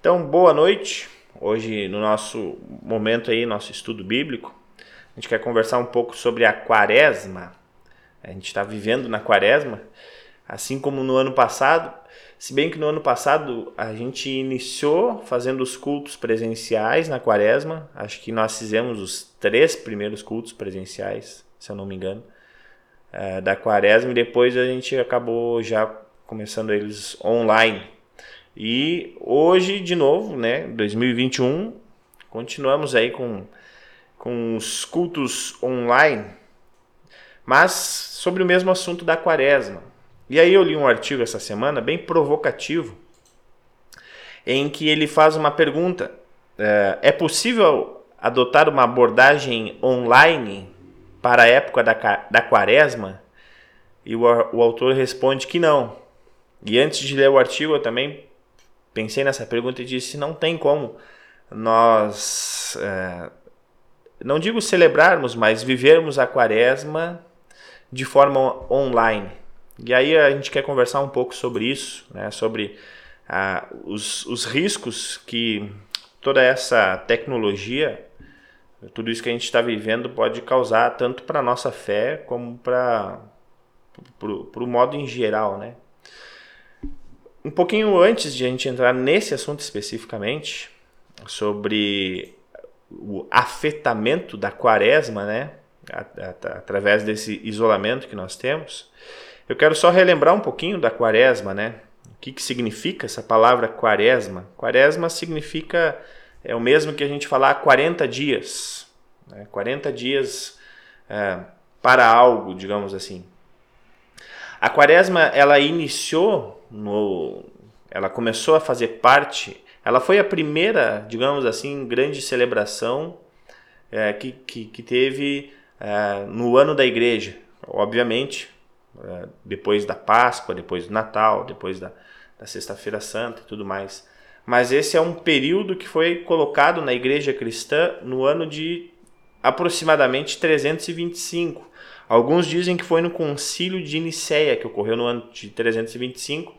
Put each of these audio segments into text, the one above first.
Então, boa noite. Hoje, no nosso momento aí, nosso estudo bíblico, a gente quer conversar um pouco sobre a quaresma. A gente está vivendo na quaresma, assim como no ano passado. Se bem que no ano passado a gente iniciou fazendo os cultos presenciais na quaresma. Acho que nós fizemos os três primeiros cultos presenciais, se eu não me engano, eh, da quaresma. E depois a gente acabou já começando eles online. E hoje, de novo, né, 2021, continuamos aí com, com os cultos online, mas sobre o mesmo assunto da quaresma. E aí eu li um artigo essa semana bem provocativo, em que ele faz uma pergunta: é, é possível adotar uma abordagem online para a época da, da quaresma? E o, o autor responde que não. E antes de ler o artigo, eu também pensei nessa pergunta e disse: não tem como nós, é, não digo celebrarmos, mas vivermos a quaresma de forma online. E aí a gente quer conversar um pouco sobre isso, né, sobre os, os riscos que toda essa tecnologia, tudo isso que a gente está vivendo pode causar tanto para a nossa fé como para o modo em geral, né? Um pouquinho antes de a gente entrar nesse assunto especificamente, sobre o afetamento da quaresma, né? Através desse isolamento que nós temos, eu quero só relembrar um pouquinho da quaresma, né? O que, que significa essa palavra quaresma? Quaresma significa, é o mesmo que a gente falar 40 dias. Né? 40 dias é, para algo, digamos assim. A quaresma, ela iniciou no, ela começou a fazer parte, ela foi a primeira, digamos assim, grande celebração é, que, que, que, teve é, no ano da igreja. Obviamente, é, depois da Páscoa, depois do Natal, depois da, da Sexta-feira Santa e tudo mais. Mas esse é um período que foi colocado na igreja cristã no ano de aproximadamente 325. Alguns dizem que foi no concílio de Nicéia, que ocorreu no ano de 325.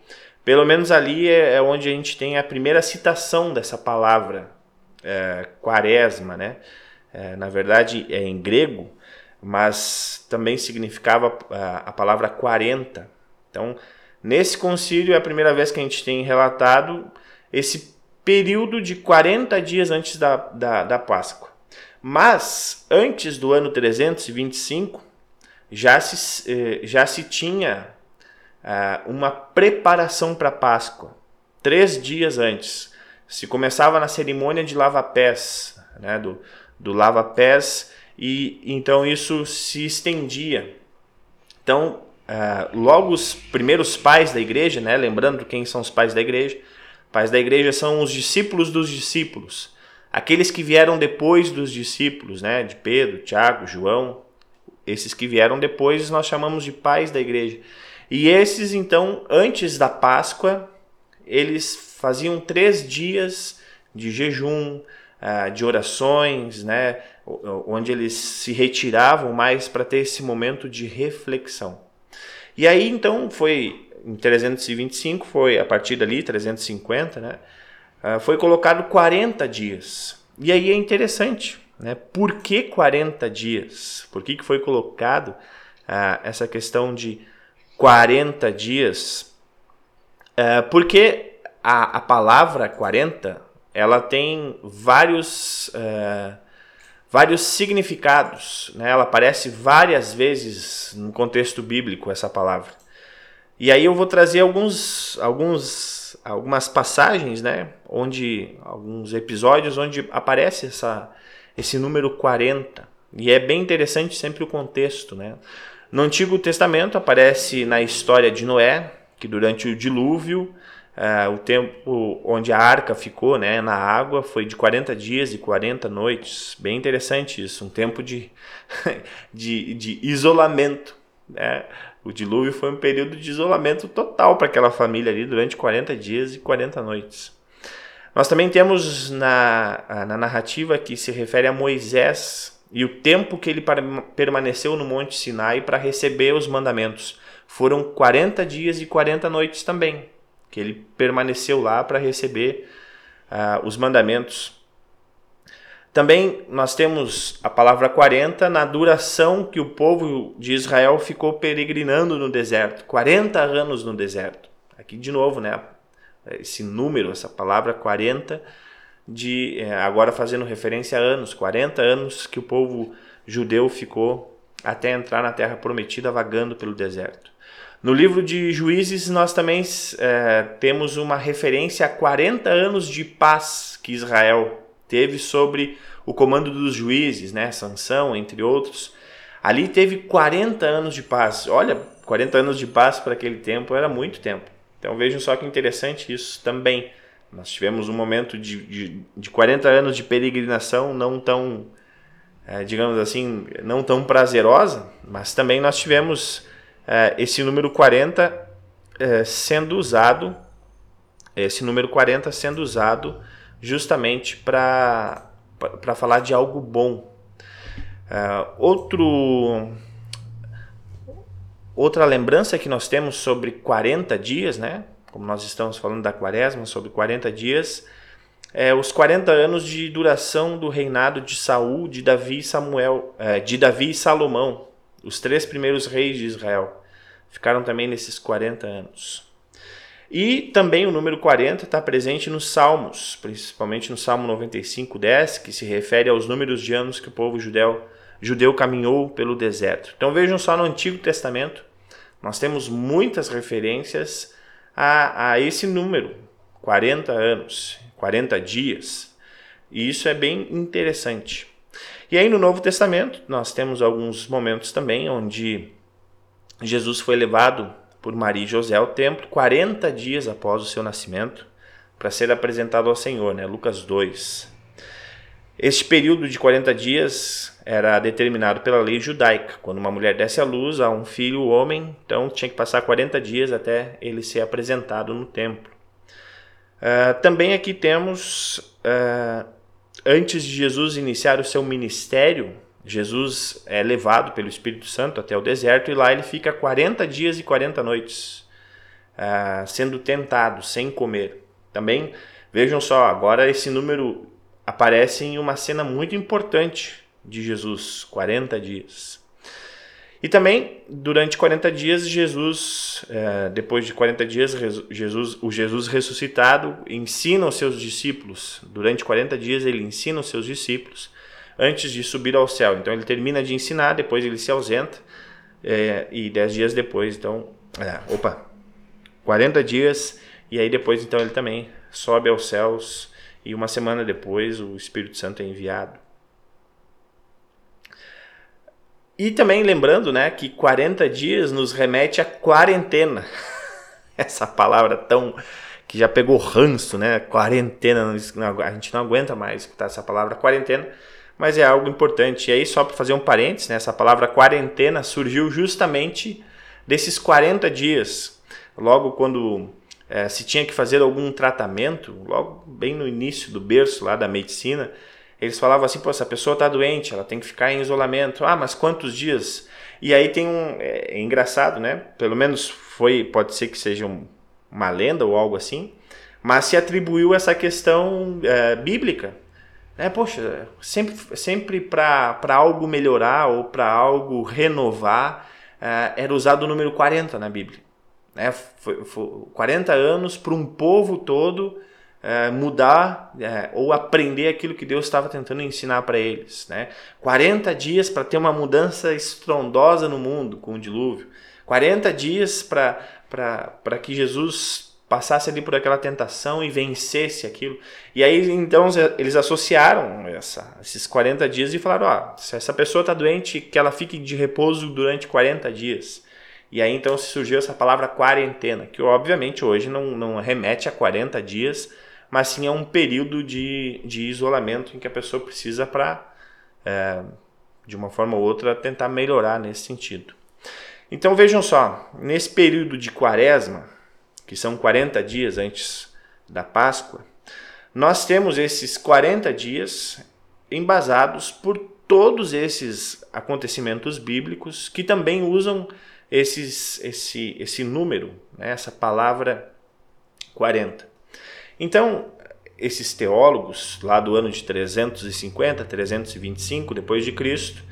Pelo menos ali é, é onde a gente tem a primeira citação dessa palavra, é, quaresma, né? É, na verdade é em grego, mas também significava a, a palavra 40. Então, nesse concílio é a primeira vez que a gente tem relatado esse período de 40 dias antes da, da, da Páscoa. Mas, antes do ano 325, já se, eh, já se tinha ah, uma preparação para Páscoa. Três dias antes. Se começava na cerimônia de lava-pés, né, do, do lava-pés, e então isso se estendia. Então, uh, logo os primeiros pais da igreja, né, lembrando quem são os pais da igreja, pais da igreja são os discípulos dos discípulos, aqueles que vieram depois dos discípulos, né, de Pedro, Tiago, João, esses que vieram depois nós chamamos de pais da igreja. E esses, então, antes da Páscoa, eles faziam três dias de jejum, ah, de orações, né, onde eles se retiravam mais para ter esse momento de reflexão. E aí, então, foi em 325, foi a partir dali, 350, né, ah, foi colocado 40 dias. E aí é interessante, né? Por que 40 dias? Por que, que foi colocado ah, essa questão de 40 dias? Ah, porque a, a palavra 40 ela tem vários, ah, vários significados. Né? Ela aparece várias vezes no contexto bíblico, essa palavra. E aí eu vou trazer alguns, alguns, algumas passagens, né? onde alguns episódios onde aparece essa, esse número 40. E é bem interessante sempre o contexto, né? No Antigo Testamento aparece na história de Noé, que durante o dilúvio, uh, o tempo onde a arca ficou né, na água foi de 40 dias e 40 noites. Bem interessante isso, um tempo de, de, de isolamento. Né? O dilúvio foi um período de isolamento total para aquela família ali durante 40 dias e 40 noites. Nós também temos na, na narrativa que se refere a Moisés e o tempo que ele permaneceu no Monte Sinai para receber os mandamentos. Foram 40 dias e 40 noites também, que ele permaneceu lá para receber uh, os mandamentos. Também nós temos a palavra 40 na duração que o povo de Israel ficou peregrinando no deserto 40 anos no deserto. Aqui de novo, né? Esse número, essa palavra 40, de, é, agora fazendo referência a anos 40 anos que o povo judeu ficou até entrar na terra prometida vagando pelo deserto. No livro de Juízes, nós também é, temos uma referência a 40 anos de paz que Israel teve sobre o comando dos juízes, né? Sansão, entre outros. Ali teve 40 anos de paz. Olha, 40 anos de paz para aquele tempo era muito tempo. Então vejam só que interessante isso também. Nós tivemos um momento de, de, de 40 anos de peregrinação não tão, é, digamos assim, não tão prazerosa, mas também nós tivemos é, esse número 40 é, sendo usado, esse número 40 sendo usado justamente para falar de algo bom. É, outro, outra lembrança que nós temos sobre 40 dias, né? como nós estamos falando da quaresma, sobre 40 dias, é, os 40 anos de duração do reinado de Saul, de Davi e Samuel, é, de Davi e Salomão, os três primeiros reis de Israel. Ficaram também nesses 40 anos. E também o número 40 está presente nos Salmos, principalmente no Salmo 95, 10, que se refere aos números de anos que o povo judeu, judeu caminhou pelo deserto. Então vejam só no Antigo Testamento, nós temos muitas referências a, a esse número, 40 anos, 40 dias. E isso é bem interessante. E aí no Novo Testamento nós temos alguns momentos também onde Jesus foi levado por Maria e José ao templo 40 dias após o seu nascimento para ser apresentado ao Senhor, né? Lucas 2. Este período de 40 dias era determinado pela lei judaica. Quando uma mulher desse à luz a um filho homem, então tinha que passar 40 dias até ele ser apresentado no templo. Uh, também aqui temos, uh, antes de Jesus iniciar o seu ministério, Jesus é levado pelo Espírito Santo até o deserto e lá ele fica 40 dias e 40 noites, uh, sendo tentado, sem comer. Também, vejam só, agora esse número aparece em uma cena muito importante de Jesus, 40 dias. E também, durante 40 dias, Jesus, é, depois de 40 dias, Jesus, o Jesus ressuscitado ensina os seus discípulos. Durante 40 dias, ele ensina os seus discípulos antes de subir ao céu. Então, ele termina de ensinar, depois ele se ausenta, é, e 10 dias depois, então. É, opa! 40 dias, e aí depois, então, ele também sobe aos céus, e uma semana depois, o Espírito Santo é enviado. E também lembrando, né, que 40 dias nos remete à quarentena. Essa palavra tão que já pegou ranço, né? Quarentena, a gente não aguenta mais escutar essa palavra quarentena, mas é algo importante. E aí só para fazer um parênteses, né, essa palavra quarentena surgiu justamente desses 40 dias, logo quando é, se tinha que fazer algum tratamento, logo bem no início do berço lá da medicina, eles falavam assim, pô, essa pessoa está doente, ela tem que ficar em isolamento. Ah, mas quantos dias? E aí tem um... É, é engraçado, né? Pelo menos foi, pode ser que seja um, uma lenda ou algo assim, mas se atribuiu essa questão é, bíblica. É, poxa, sempre, sempre para algo melhorar ou para algo renovar, é, era usado o número 40 na Bíblia. É, foi, foi 40 anos para um povo todo é, mudar é, ou aprender aquilo que Deus estava tentando ensinar para eles. Né? 40 dias para ter uma mudança estrondosa no mundo com o dilúvio. 40 dias para que Jesus passasse ali por aquela tentação e vencesse aquilo. E aí então eles associaram essa, esses 40 dias e falaram: ó, se essa pessoa está doente, que ela fique de repouso durante 40 dias. E aí então surgiu essa palavra quarentena, que obviamente hoje não, não remete a 40 dias, mas sim é um período de, de isolamento em que a pessoa precisa para, é, de uma forma ou outra, tentar melhorar nesse sentido. Então vejam só, nesse período de quaresma, que são 40 dias antes da Páscoa, nós temos esses 40 dias embasados por todos esses acontecimentos bíblicos que também usam esses, esse, esse número, né, essa palavra 40. Então, esses teólogos lá do ano de 350, 325 depois de Cristo,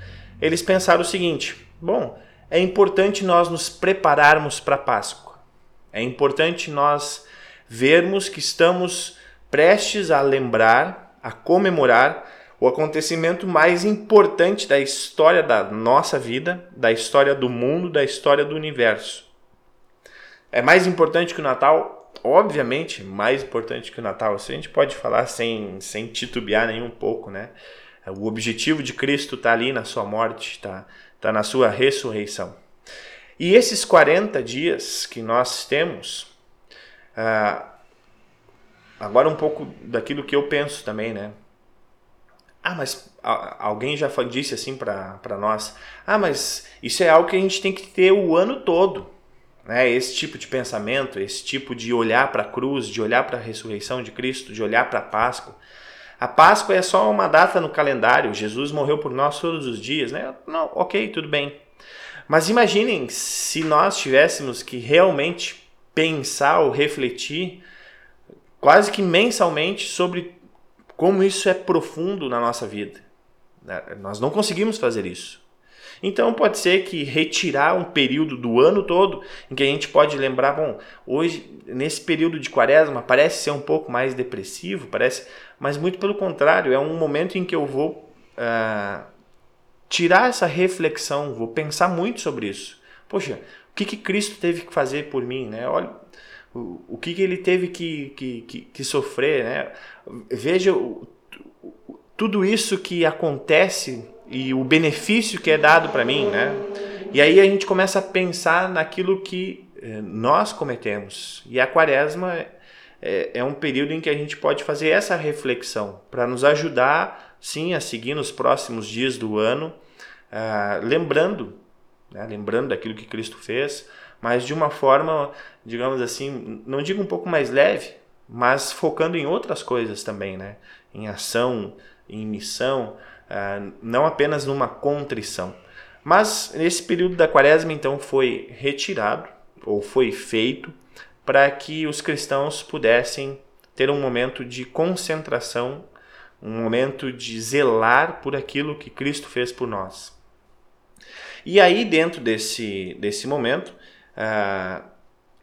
eles pensaram o seguinte: bom, é importante nós nos prepararmos para a Páscoa. É importante nós vermos que estamos prestes a lembrar, a comemorar o acontecimento mais importante da história da nossa vida, da história do mundo, da história do universo. É mais importante que o Natal? Obviamente, mais importante que o Natal. Isso a gente pode falar sem, sem titubear nem um pouco, né? O objetivo de Cristo está ali na sua morte, está tá na sua ressurreição. E esses 40 dias que nós temos, ah, agora um pouco daquilo que eu penso também, né? Ah, mas alguém já disse assim para nós: ah, mas isso é algo que a gente tem que ter o ano todo. Né? Esse tipo de pensamento, esse tipo de olhar para a cruz, de olhar para a ressurreição de Cristo, de olhar para a Páscoa. A Páscoa é só uma data no calendário, Jesus morreu por nós todos os dias, né? Não, ok, tudo bem. Mas imaginem se nós tivéssemos que realmente pensar ou refletir quase que mensalmente sobre como isso é profundo na nossa vida. Né? Nós não conseguimos fazer isso. Então pode ser que retirar um período do ano todo em que a gente pode lembrar, bom, hoje nesse período de quaresma parece ser um pouco mais depressivo, parece, mas muito pelo contrário, é um momento em que eu vou uh, tirar essa reflexão, vou pensar muito sobre isso. Poxa, o que, que Cristo teve que fazer por mim, né? Olha, o, que, que ele teve que, que, que, que sofrer, né? Veja tudo isso que acontece e o benefício que é dado para mim, né? E aí a gente começa a pensar naquilo que eh, nós cometemos. E a quaresma é, é um período em que a gente pode fazer essa reflexão para nos ajudar, sim, a seguir nos próximos dias do ano, uh, lembrando, né? lembrando daquilo que Cristo fez, mas de uma forma, digamos assim, não digo um pouco mais leve, mas focando em outras coisas também, né? Em ação, em missão, uh, não apenas numa contrição. Mas nesse período da quaresma, então, foi retirado, ou foi feito, para que os cristãos pudessem ter um momento de concentração, um momento de zelar por aquilo que Cristo fez por nós. E aí, dentro desse, desse momento, ah,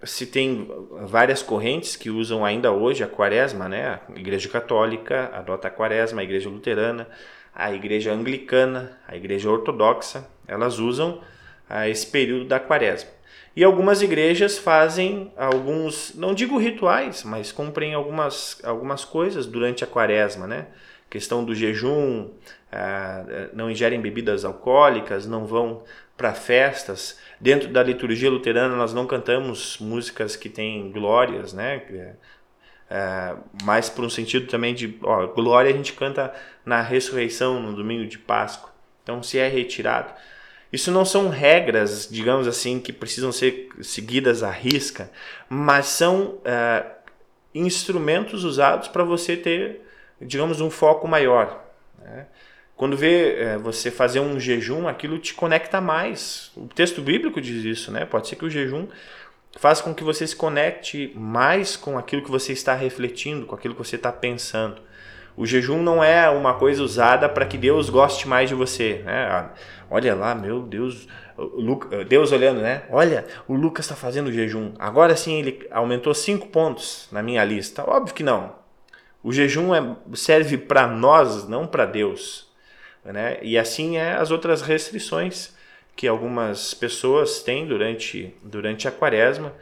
se tem várias correntes que usam ainda hoje a quaresma, né? A Igreja Católica adota a quaresma, a Igreja Luterana, a Igreja Anglicana, a Igreja Ortodoxa, elas usam ah, esse período da quaresma. E algumas igrejas fazem alguns, não digo rituais, mas cumprem algumas, algumas coisas durante a quaresma, né? Questão do jejum, ah, não ingerem bebidas alcoólicas, não vão para festas. Dentro da liturgia luterana, nós não cantamos músicas que têm glórias, né? É, é mais por um sentido também de ó, glória a gente canta na ressurreição, no domingo de Páscoa. Então, se é retirado. Isso não são regras, digamos assim, que precisam ser seguidas à risca, mas são é, instrumentos usados para você ter, digamos, um foco maior. Né? Quando vê é, você fazer um jejum, aquilo te conecta mais. O texto bíblico diz isso, né? Pode ser que o jejum faça com que você se conecte mais com aquilo que você está refletindo, com aquilo que você está pensando. O jejum não é uma coisa usada para que Deus goste mais de você. Né? Ah, olha lá, meu Deus, Deus olhando, né? Olha, o Lucas está fazendo jejum. Agora sim ele aumentou cinco pontos na minha lista. Óbvio que não. O jejum é, serve para nós, não para Deus. Né? E assim é as outras restrições que algumas pessoas têm durante, durante a quaresma,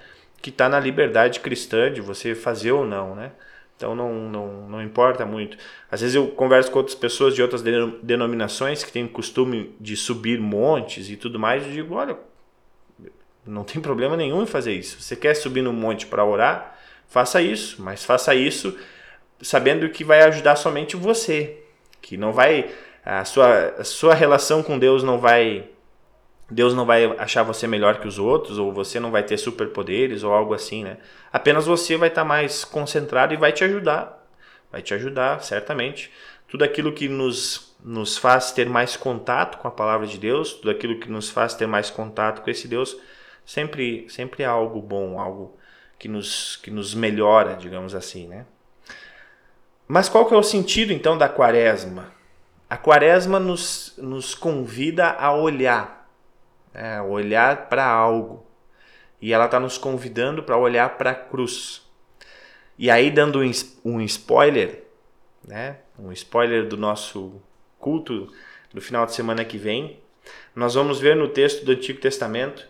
que está na liberdade cristã de você fazer ou não, né? Então não, não, não importa muito. Às vezes eu converso com outras pessoas de outras denominações que têm costume de subir montes e tudo mais, e digo, olha, não tem problema nenhum em fazer isso. Você quer subir no monte para orar? Faça isso, mas faça isso sabendo que vai ajudar somente você, que não vai a sua, a sua relação com Deus não vai Deus não vai achar você melhor que os outros ou você não vai ter superpoderes ou algo assim, né? Apenas você vai estar tá mais concentrado e vai te ajudar. Vai te ajudar, certamente. Tudo aquilo que nos nos faz ter mais contato com a palavra de Deus, tudo aquilo que nos faz ter mais contato com esse Deus, sempre sempre é algo bom, algo que nos que nos melhora, digamos assim, né? Mas qual que é o sentido então da quaresma? A quaresma nos, nos convida a olhar, né? olhar para algo. E ela está nos convidando para olhar para a cruz. E aí, dando um, um spoiler, né? um spoiler do nosso culto do final de semana que vem, nós vamos ver no texto do Antigo Testamento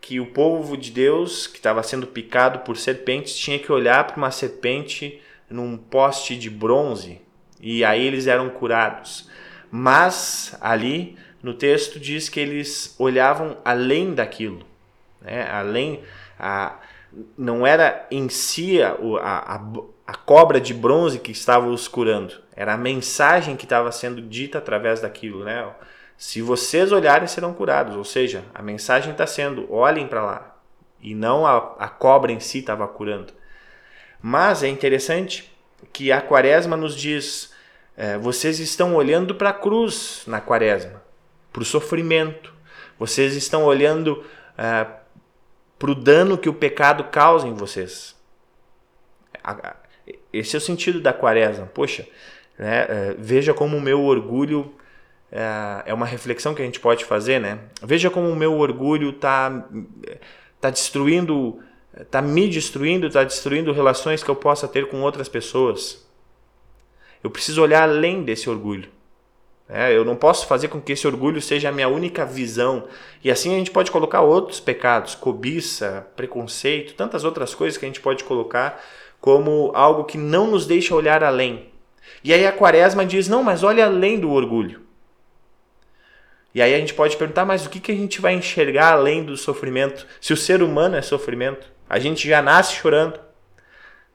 que o povo de Deus, que estava sendo picado por serpentes, tinha que olhar para uma serpente num poste de bronze e aí eles eram curados. Mas ali no texto diz que eles olhavam além daquilo, né? além a, não era em si a, a, a cobra de bronze que estava os curando, era a mensagem que estava sendo dita através daquilo, né? Se vocês olharem, serão curados. Ou seja, a mensagem está sendo: olhem para lá. E não a, a cobra em si estava curando. Mas é interessante que a quaresma nos diz: é, vocês estão olhando para a cruz na quaresma, para o sofrimento. Vocês estão olhando é, para o dano que o pecado causa em vocês. Esse é o sentido da quaresma. Poxa, né, é, veja como o meu orgulho é, é uma reflexão que a gente pode fazer, né? Veja como o meu orgulho está tá destruindo, está me destruindo, está destruindo relações que eu possa ter com outras pessoas. Eu preciso olhar além desse orgulho. É, eu não posso fazer com que esse orgulho seja a minha única visão. E assim a gente pode colocar outros pecados, cobiça, preconceito, tantas outras coisas que a gente pode colocar como algo que não nos deixa olhar além. E aí a quaresma diz: não, mas olha além do orgulho. E aí a gente pode perguntar, mas o que, que a gente vai enxergar além do sofrimento? Se o ser humano é sofrimento, a gente já nasce chorando.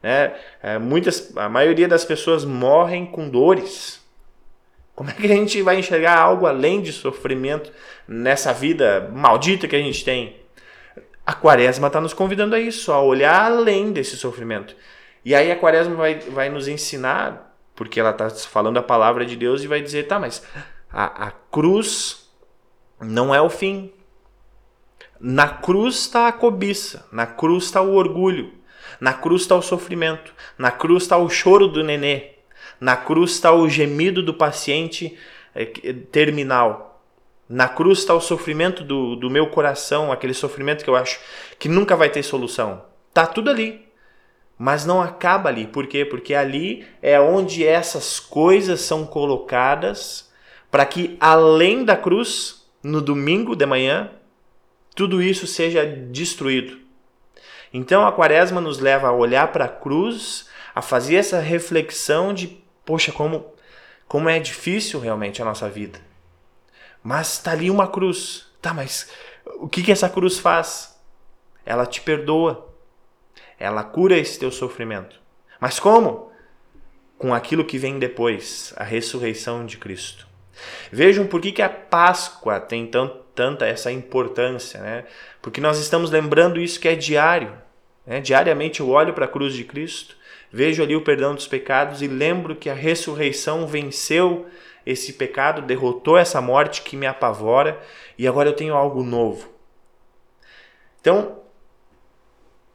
Né? É, muitas, a maioria das pessoas morrem com dores. Como é que a gente vai enxergar algo além de sofrimento nessa vida maldita que a gente tem? A quaresma está nos convidando a isso, a olhar além desse sofrimento. E aí a quaresma vai, vai nos ensinar, porque ela está falando a palavra de Deus e vai dizer, tá, mas a, a cruz não é o fim. Na cruz está a cobiça, na cruz está o orgulho, na cruz está o sofrimento, na cruz está o choro do nenê, na cruz está o gemido do paciente eh, terminal, na cruz está o sofrimento do, do meu coração, aquele sofrimento que eu acho que nunca vai ter solução. Tá tudo ali. Mas não acaba ali. Por quê? Porque ali é onde essas coisas são colocadas para que além da cruz no domingo de manhã, tudo isso seja destruído. Então a quaresma nos leva a olhar para a cruz, a fazer essa reflexão de, poxa, como, como é difícil realmente a nossa vida. Mas está ali uma cruz. Tá, mas o que, que essa cruz faz? Ela te perdoa. Ela cura esse teu sofrimento. Mas como? Com aquilo que vem depois, a ressurreição de Cristo. Vejam por que, que a Páscoa tem tão, tanta essa importância, né? Porque nós estamos lembrando isso que é diário. Né? Diariamente eu olho para a cruz de Cristo, vejo ali o perdão dos pecados e lembro que a ressurreição venceu esse pecado, derrotou essa morte que me apavora e agora eu tenho algo novo. Então,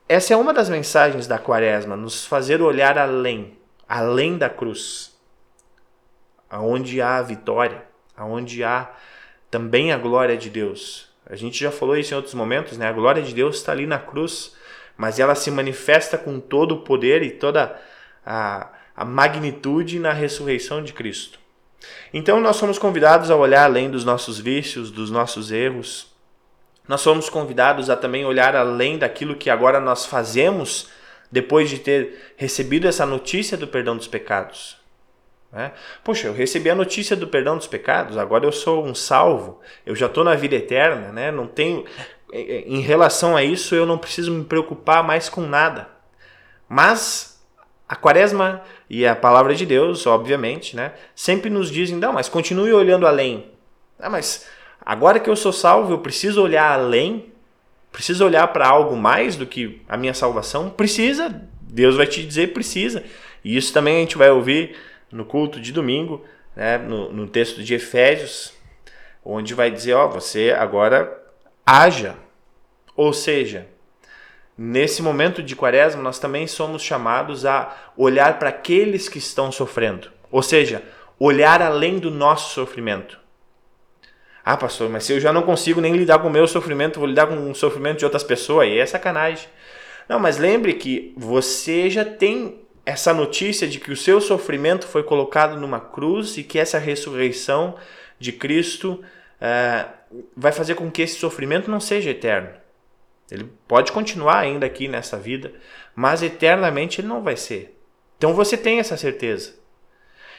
essa é uma das mensagens da Quaresma, nos fazer olhar além, além da cruz aonde há a vitória, aonde há também a glória de Deus. A gente já falou isso em outros momentos, né? A glória de Deus está ali na cruz, mas ela se manifesta com todo o poder e toda a, a magnitude na ressurreição de Cristo. Então nós somos convidados a olhar além dos nossos vícios, dos nossos erros. Nós somos convidados a também olhar além daquilo que agora nós fazemos depois de ter recebido essa notícia do perdão dos pecados. Né? Poxa, eu recebi a notícia do perdão dos pecados, agora eu sou um salvo, eu já estou na vida eterna, né? não tenho. Em relação a isso, eu não preciso me preocupar mais com nada. Mas a quaresma e a palavra de Deus, obviamente, né, sempre nos dizem: não, mas continue olhando além. Ah, mas agora que eu sou salvo, eu preciso olhar além? Preciso olhar para algo mais do que a minha salvação? Precisa. Deus vai te dizer: precisa. E isso também a gente vai ouvir no culto de domingo, né, no, no texto de Efésios, onde vai dizer: Ó, você agora haja. Ou seja, nesse momento de quaresma, nós também somos chamados a olhar para aqueles que estão sofrendo. Ou seja, olhar além do nosso sofrimento. Ah, pastor, mas se eu já não consigo nem lidar com o meu sofrimento, vou lidar com o sofrimento de outras pessoas, aí é sacanagem. Não, mas lembre que você já tem essa notícia de que o seu sofrimento foi colocado numa cruz e que essa ressurreição de Cristo uh, vai fazer com que esse sofrimento não seja eterno. Ele pode continuar ainda aqui nessa vida, mas eternamente ele não vai ser. Então você tem essa certeza.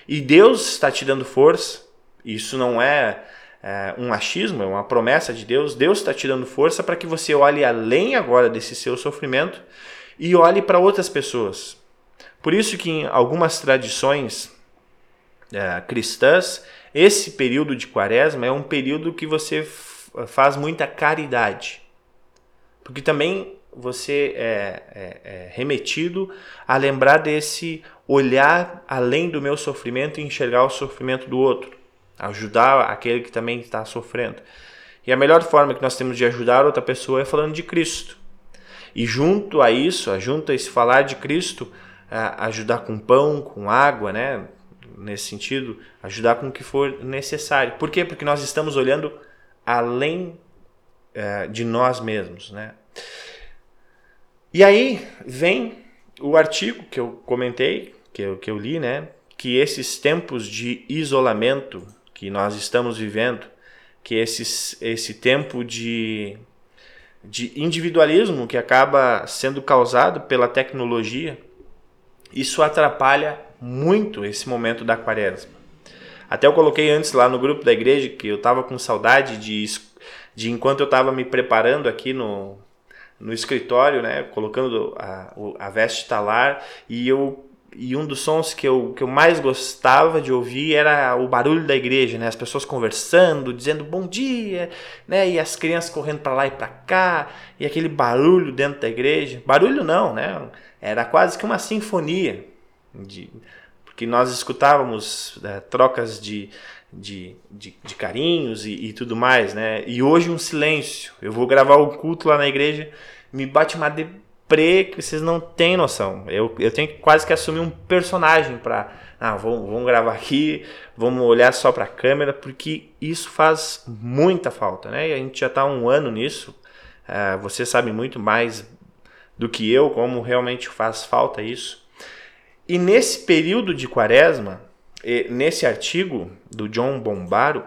E Deus está te dando força. Isso não é, é um achismo, é uma promessa de Deus. Deus está te dando força para que você olhe além agora desse seu sofrimento e olhe para outras pessoas. Por isso que em algumas tradições é, cristãs, esse período de quaresma é um período que você faz muita caridade. Porque também você é, é, é, remetido a lembrar desse olhar além do meu sofrimento e enxergar o sofrimento do outro, ajudar aquele que também está sofrendo. E a melhor forma que nós temos de ajudar outra pessoa é falando de Cristo. E junto a isso, junto a esse falar de Cristo, ajudar com pão, com água, né? Nesse sentido, ajudar com o que for necessário. Por quê? Porque nós estamos olhando além é, de nós mesmos, né? E aí vem o artigo que eu comentei, que eu, que eu li, né? Que esses tempos de isolamento que nós estamos vivendo, que esses, esse tempo de, de individualismo que acaba sendo causado pela tecnologia, isso atrapalha muito esse momento da quaresma. Até eu coloquei antes lá no grupo da igreja que eu estava com saudade de, de enquanto eu estava me preparando aqui no, no escritório, né, colocando a, a veste talar, e eu e um dos sons que eu, que eu mais gostava de ouvir era o barulho da igreja, né? As pessoas conversando, dizendo bom dia, né? E as crianças correndo para lá e para cá, e aquele barulho dentro da igreja. Barulho não, né? Era quase que uma sinfonia, de, porque nós escutávamos é, trocas de, de, de, de carinhos e, e, tudo mais, né? E hoje um silêncio. Eu vou gravar o culto lá na igreja, me bate uma deprê que vocês não têm noção. Eu, eu tenho quase que assumir um personagem para ah, vamos, vamos gravar aqui, vamos olhar só para a câmera, porque isso faz muita falta, né? E a gente já está um ano nisso. Uh, você sabe muito mais do que eu como realmente faz falta isso. E nesse período de quaresma, nesse artigo do John Bombaro,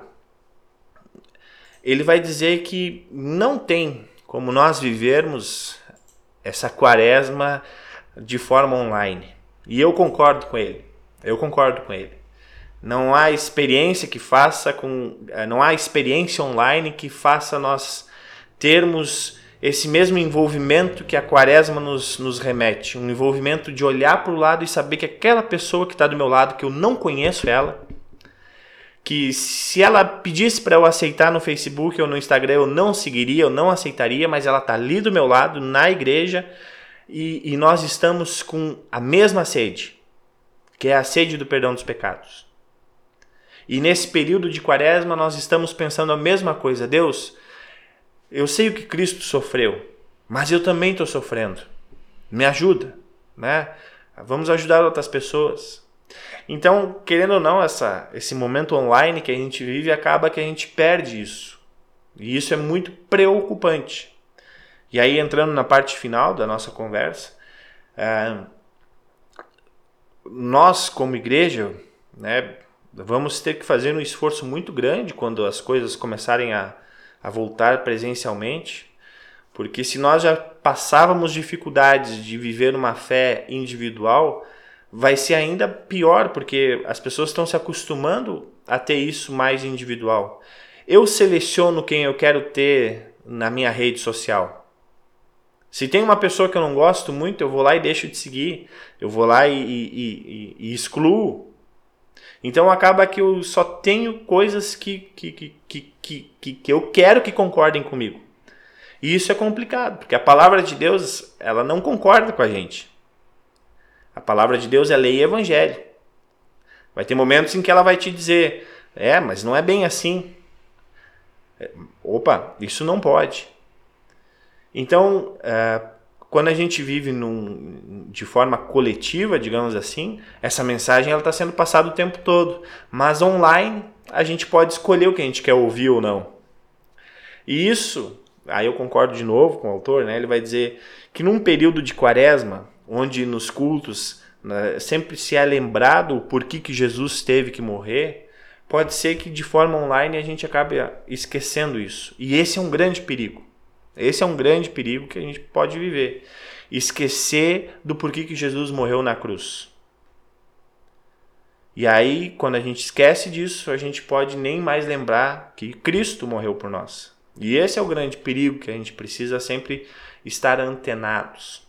ele vai dizer que não tem como nós vivermos essa quaresma de forma online. E eu concordo com ele. Eu concordo com ele. Não há experiência que faça com eh, não há experiência online que faça nós termos esse mesmo envolvimento que a quaresma nos, nos remete, um envolvimento de olhar para o lado e saber que aquela pessoa que está do meu lado, que eu não conheço ela, que se ela pedisse para eu aceitar no Facebook ou no Instagram, eu não seguiria, eu não aceitaria, mas ela está ali do meu lado, na igreja, e, e nós estamos com a mesma sede, que é a sede do perdão dos pecados. E nesse período de quaresma, nós estamos pensando a mesma coisa. Deus, eu sei o que Cristo sofreu, mas eu também estou sofrendo. Me ajuda, né? Vamos ajudar outras pessoas. Então, querendo ou não, essa, esse momento online que a gente vive acaba que a gente perde isso. E isso é muito preocupante. E aí, entrando na parte final da nossa conversa, é, nós, como igreja, né, vamos ter que fazer um esforço muito grande quando as coisas começarem a, a voltar presencialmente, porque se nós já passávamos dificuldades de viver uma fé individual, vai ser ainda pior, porque as pessoas estão se acostumando a ter isso mais individual. Eu seleciono quem eu quero ter na minha rede social. Se tem uma pessoa que eu não gosto muito, eu vou lá e deixo de seguir. Eu vou lá e, e, e, e excluo. Então acaba que eu só tenho coisas que, que, que, que, que, que eu quero que concordem comigo. E isso é complicado, porque a palavra de Deus ela não concorda com a gente. A palavra de Deus é lei e evangelho. Vai ter momentos em que ela vai te dizer: é, mas não é bem assim. É, opa, isso não pode. Então, é, quando a gente vive num, de forma coletiva, digamos assim, essa mensagem está sendo passada o tempo todo. Mas online a gente pode escolher o que a gente quer ouvir ou não. E isso, aí eu concordo de novo com o autor, né? Ele vai dizer que num período de quaresma, onde nos cultos né, sempre se é lembrado o porquê que Jesus teve que morrer, pode ser que de forma online a gente acabe esquecendo isso. E esse é um grande perigo. Esse é um grande perigo que a gente pode viver. Esquecer do porquê que Jesus morreu na cruz. E aí, quando a gente esquece disso, a gente pode nem mais lembrar que Cristo morreu por nós. E esse é o grande perigo que a gente precisa sempre estar antenados.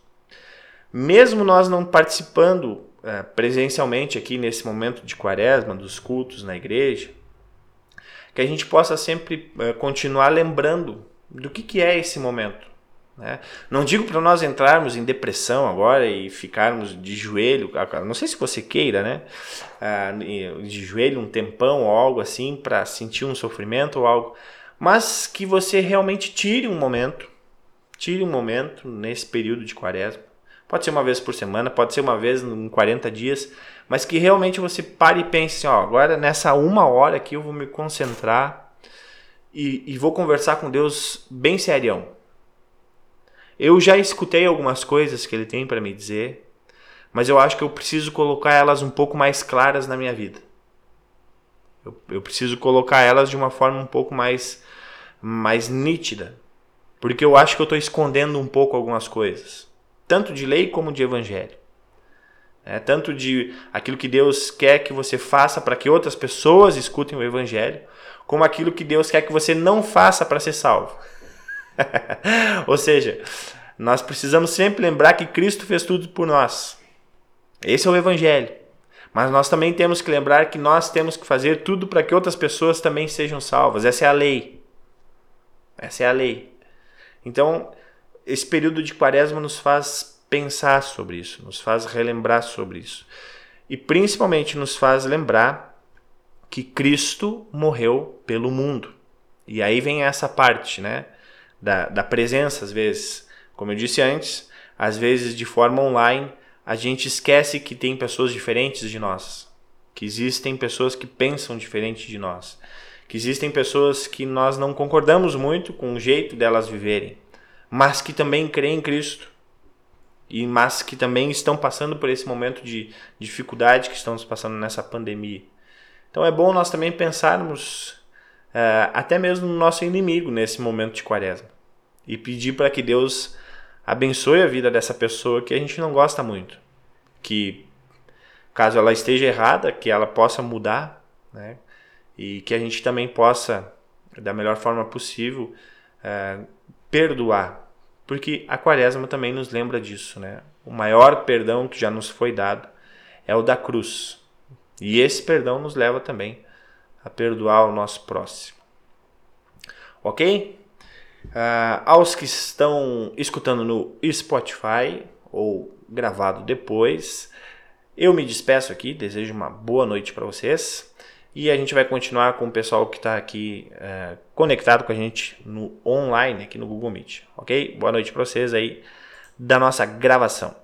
Mesmo nós não participando é, presencialmente aqui nesse momento de quaresma, dos cultos na igreja, que a gente possa sempre é, continuar lembrando do que, que é esse momento. Né? Não digo para nós entrarmos em depressão agora e ficarmos de joelho, não sei se você queira, né? Ah, de joelho um tempão ou algo assim para sentir um sofrimento ou algo, mas que você realmente tire um momento, tire um momento nesse período de quaresma. Pode ser uma vez por semana, pode ser uma vez em 40 dias, mas que realmente você pare e pense assim, ó, agora nessa uma hora aqui eu vou me concentrar e, e vou conversar com Deus bem serião. Eu já escutei algumas coisas que ele tem para me dizer, mas eu acho que eu preciso colocar elas um pouco mais claras na minha vida. Eu, eu preciso colocar elas de uma forma um pouco mais, mais nítida, porque eu acho que eu estou escondendo um pouco algumas coisas, tanto de lei como de evangelho. É, tanto de aquilo que Deus quer que você faça para que outras pessoas escutem o evangelho, como aquilo que Deus quer que você não faça para ser salvo. Ou seja, nós precisamos sempre lembrar que Cristo fez tudo por nós. Esse é o Evangelho. Mas nós também temos que lembrar que nós temos que fazer tudo para que outras pessoas também sejam salvas. Essa é a lei. Essa é a lei. Então, esse período de quaresma nos faz pensar sobre isso, nos faz relembrar sobre isso. E principalmente nos faz lembrar que Cristo morreu pelo mundo. E aí vem essa parte, né? Da, da presença, às vezes. Como eu disse antes, às vezes de forma online, a gente esquece que tem pessoas diferentes de nós. Que existem pessoas que pensam diferente de nós. Que existem pessoas que nós não concordamos muito com o jeito delas viverem. Mas que também creem em Cristo. E, mas que também estão passando por esse momento de dificuldade que estamos passando nessa pandemia. Então é bom nós também pensarmos uh, até mesmo no nosso inimigo nesse momento de quaresma e pedir para que Deus abençoe a vida dessa pessoa que a gente não gosta muito, que caso ela esteja errada, que ela possa mudar, né? E que a gente também possa, da melhor forma possível, uh, perdoar, porque a quaresma também nos lembra disso, né? O maior perdão que já nos foi dado é o da cruz. E esse perdão nos leva também a perdoar o nosso próximo. Ok? Uh, aos que estão escutando no Spotify ou gravado depois, eu me despeço aqui, desejo uma boa noite para vocês e a gente vai continuar com o pessoal que está aqui uh, conectado com a gente no online, aqui no Google Meet, ok? Boa noite para vocês aí da nossa gravação.